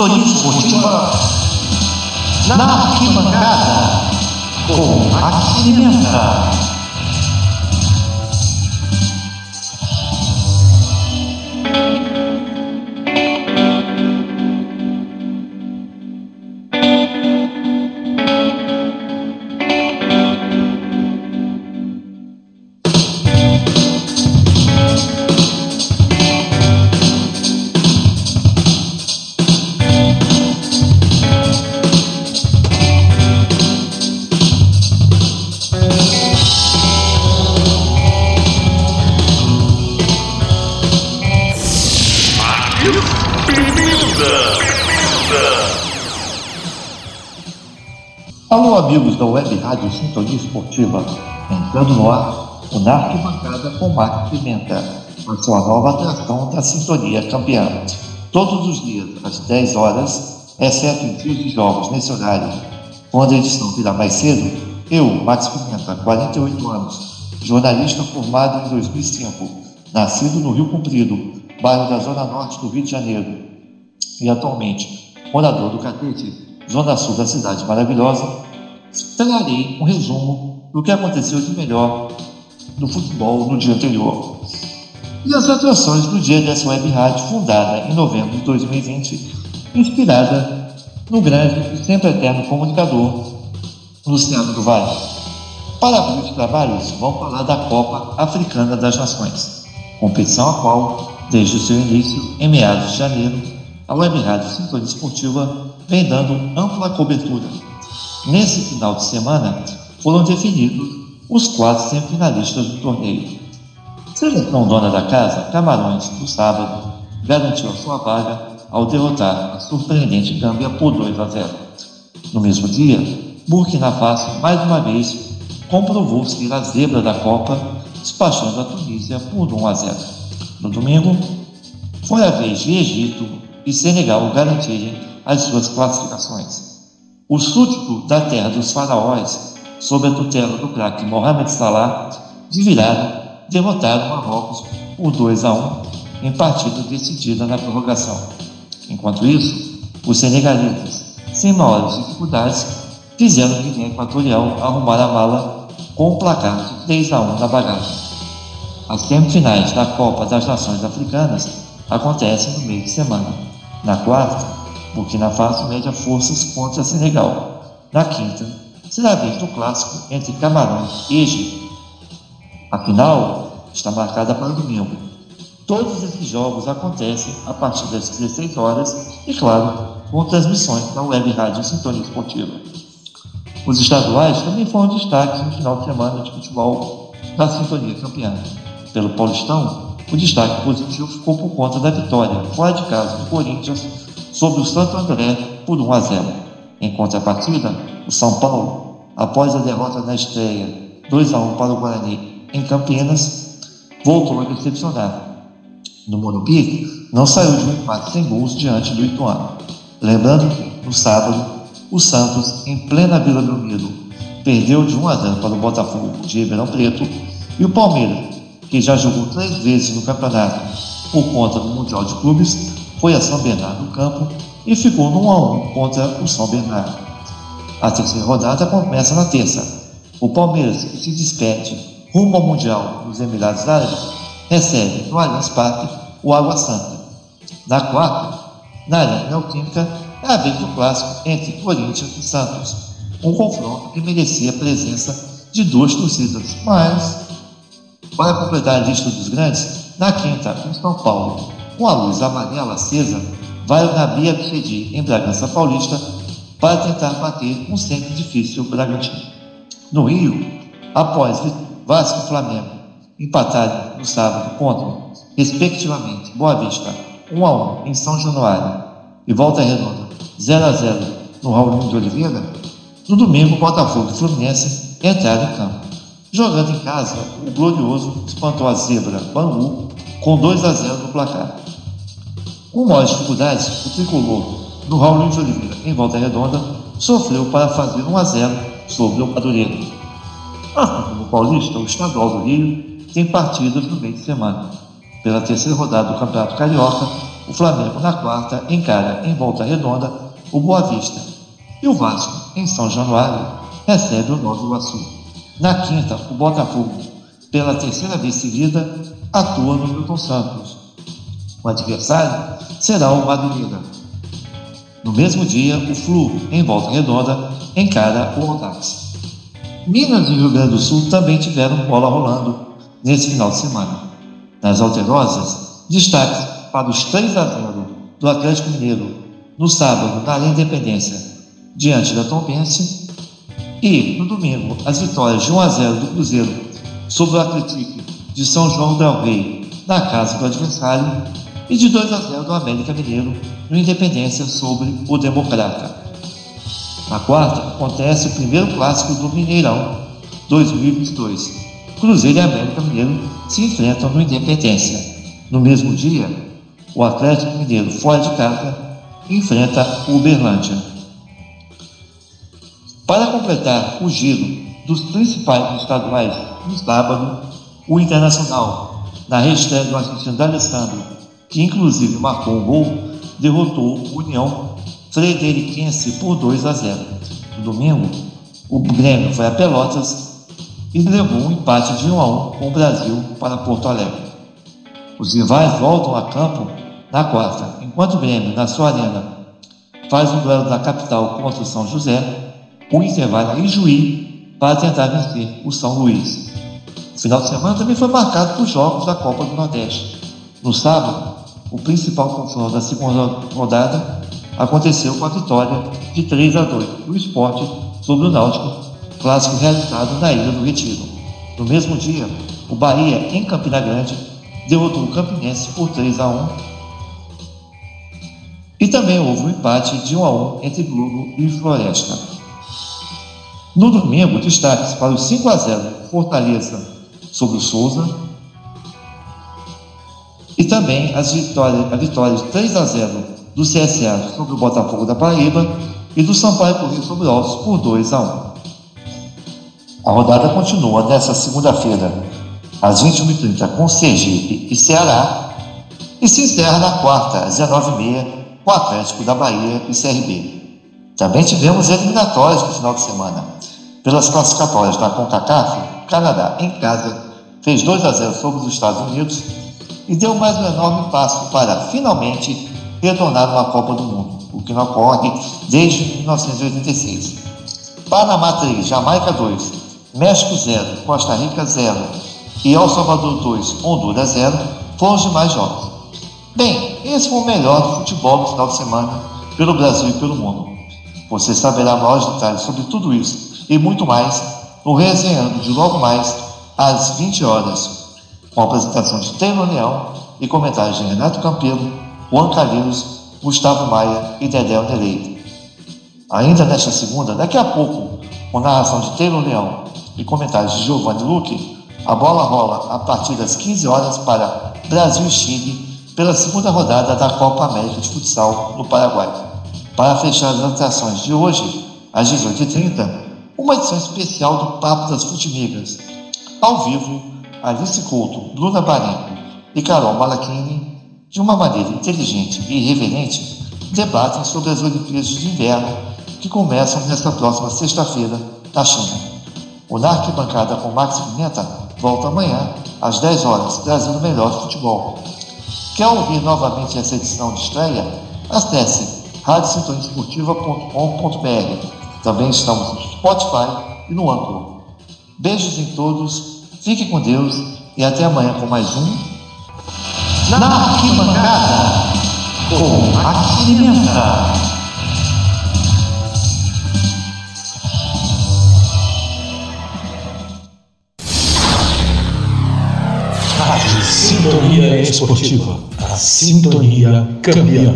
Sintonia Esportiva na arquibancada com a Pimenta. Amigos da Web Rádio Sintonia Esportiva, entrando no ar o Na Arquibancada com Marco Pimenta, a sua nova atração da Sintonia Campeã. Todos os dias, às 10 horas, exceto em dias de jogos nesse horário, quando a edição virá mais cedo, eu, Max Pimenta, 48 anos, jornalista formado em 2005, nascido no Rio Comprido, bairro da Zona Norte do Rio de Janeiro, e atualmente morador do Catete, zona sul da cidade maravilhosa, trarei um resumo do que aconteceu de melhor no futebol no dia anterior. E as atrações do dia dessa web rádio, fundada em novembro de 2020, inspirada no grande e sempre eterno comunicador Luciano do Vale. Para abrir os trabalhos, vamos falar da Copa Africana das Nações, competição a qual, desde o seu início, em meados de janeiro, a Web Rádio Sintonia Esportiva vem dando ampla cobertura. Nesse final de semana, foram definidos os quatro semifinalistas do torneio. Seleção dona da casa, Camarões, no sábado, garantiu sua vaga ao derrotar a surpreendente Gâmbia por 2 a 0. No mesmo dia, Burkina Faso, mais uma vez, comprovou ser a zebra da Copa, despachando a Tunísia por 1 a 0. No domingo, foi a vez de Egito e Senegal garantirem as suas classificações. O súdito da terra dos faraós, sob a tutela do craque Mohamed Salah, de virada, derrotaram Marrocos por 2 a 1 em partida decidida na prorrogação. Enquanto isso, os senegaleses, sem maiores dificuldades, fizeram o Guiné Equatorial arrumar a mala com o placar de 3 a 1 na bagagem. As semifinais da Copa das Nações Africanas acontecem no meio de semana. Na quarta, Burkina Faso mede a forças contra Senegal. Na quinta, será a vez do clássico entre Camarões e Egito. A final está marcada para domingo. Todos esses jogos acontecem a partir das 16 horas e, claro, com transmissões da Web Rádio Sintonia Esportiva. Os estaduais também foram destaques no final de semana de futebol da Sintonia Campeã. Pelo Paulistão, o destaque positivo ficou por conta da vitória fora de casa do Corinthians sobre o Santo André por 1 a 0. Em contrapartida, o São Paulo, após a derrota na estreia 2 a 1 para o Guarani em Campinas, voltou a decepcionar. No Morumbi, não saiu de um empate sem gols diante do Ituano. Lembrando que, no sábado, o Santos, em plena Vila Belmiro, perdeu de 1 a 0 para o Botafogo de Ribeirão Preto e o Palmeiras, que já jogou três vezes no campeonato por conta do Mundial de Clubes, foi a São Bernardo do Campo e ficou no 1 a 1 contra o São Bernardo. A terceira rodada começa na terça. O Palmeiras, que se despede rumo ao Mundial dos Emirados Árabes, recebe no Allianz Parque o Água Santa. Na quarta, na Arena Neoquímica, é a vez do clássico entre Corinthians e Santos, um confronto que merecia a presença de duas torcidas, mas, para completar a lista dos grandes, na quinta, em São Paulo, com a luz amarela acesa, vai o Nabi Abichedi, em Bragança Paulista, para tentar bater um sempre difícil Bragantino. No Rio, após Vasco e Flamengo empatarem no sábado contra, respectivamente, Boa Vista 1 a 1 em São Januário e Volta Redonda 0 a 0 no Raul de Oliveira, no domingo Botafogo e Fluminense entraram em campo. Jogando em casa, o Glorioso espantou a zebra Bangu com 2 a 0 no placar. Com maiores dificuldades, o tricolor do Raul de Oliveira, em Volta Redonda, sofreu para fazer 1 a 0 sobre o Madureira. Assim como o Paulista, o estadual do Rio tem partidas no meio de semana. Pela terceira rodada do Campeonato Carioca, O Flamengo, na quarta, encara em volta redonda o Boa Vista. E o Vasco, em São Januário, recebe o Nova Iguaçu. Na quinta, o Botafogo, pela terceira vez seguida, atua no Milton Santos. O adversário será o Madureira. No mesmo dia, o Flu, em Volta Redonda, encara o Audax. Minas e Rio Grande do Sul também tiveram bola rolando nesse final de semana. Nas alterosas, destaque para os 3 a 0 do Atlético Mineiro no sábado na Independência, diante da Tombense, e no domingo as vitórias de 1 a 0 do Cruzeiro sobre o Atlético de São João del Rei na casa do adversário e de 2 a 0 do América Mineiro no Independência sobre o Democrata. Na quarta, acontece o primeiro clássico do Mineirão 2022. Cruzeiro e América Mineiro se enfrentam no Independência. No mesmo dia, o Atlético Mineiro, fora de casa, enfrenta o Uberlândia. Para completar o giro dos principais estaduais no sábado, o Internacional, na hashtag do Argentino D'Alessandro, que inclusive marcou um gol, derrotou o União Frederiquense por 2 a 0. No domingo, o Grêmio foi a Pelotas e levou um empate de 1 a 1 com o Brasil para Porto Alegre. Os rivais voltam a campo na quarta, enquanto o Grêmio, na sua arena, faz um duelo da capital contra o São José, o Inter vai em Juí para tentar vencer o São Luís. O final de semana também foi marcado por jogos da Copa do Nordeste. No sábado, o principal confronto da segunda rodada aconteceu com a vitória de 3 a 2 do esporte sobre o Náutico, clássico realizado na Ilha do Retiro. No mesmo dia, o Bahia, em Campina Grande, derrotou o Campinense por 3 a 1 e também houve um empate de 1 a 1 entre Globo e Floresta. No domingo, destaques para os 5 a 0 Fortaleza sobre o Souza e também as vitórias, a vitória de 3 a 0 do CSA sobre o Botafogo da Paraíba e do Sampaio Corrêa sobre o Altos por 2 a 1. A rodada continua nesta segunda-feira, às 21h30, com Sergipe e Ceará, e se encerra na quarta, às 19h30, com Atlético da Bahia e CRB. Também tivemos eliminatórias no final de semana. Pelas classificatórias da CONCACAF, o Canadá, em casa, fez 2 a 0 sobre os Estados Unidos e deu mais um enorme passo para, finalmente, retornar uma Copa do Mundo, o que não ocorre desde 1986. Panamá 3, Jamaica 2, México 0, Costa Rica 0 e El Salvador 2, Honduras 0 foram os demais jogos. Bem, esse foi o melhor do futebol no final de semana pelo Brasil e pelo mundo. Você saberá maiores detalhes sobre tudo isso e muito mais no Resenhando de logo mais às 20 horas, com a apresentação de Taylor Leão e comentários de Renato Campelo Juan Calheiros, Gustavo Maia e Dedé Nerei. Ainda nesta segunda, daqui a pouco, com narração de Taylor Leão e comentários de Giovanni Luque, a bola rola a partir das 15 horas para Brasil e Chile pela segunda rodada da Copa América de Futsal no Paraguai. Para fechar as atrações de hoje, às 18h30, uma edição especial do Papo das Futimigas. Ao vivo, Alice Couto, Bruna Barenco e Carol Malachini de uma maneira inteligente e irreverente, debatem sobre as Olimpíadas de Inverno que começam nesta próxima sexta-feira na China. O Na Arquibancada com Max Pimenta volta amanhã às 10 horas, trazendo o melhor futebol. Quer ouvir novamente essa edição de estreia? Acesse radiosintoniaesportiva.com.br. Também estamos no Spotify e no Anchor. Beijos em todos, fiquem com Deus e até amanhã com mais um na arquibancada com. Rádio Sintonia Esportiva, a sintonia campeã.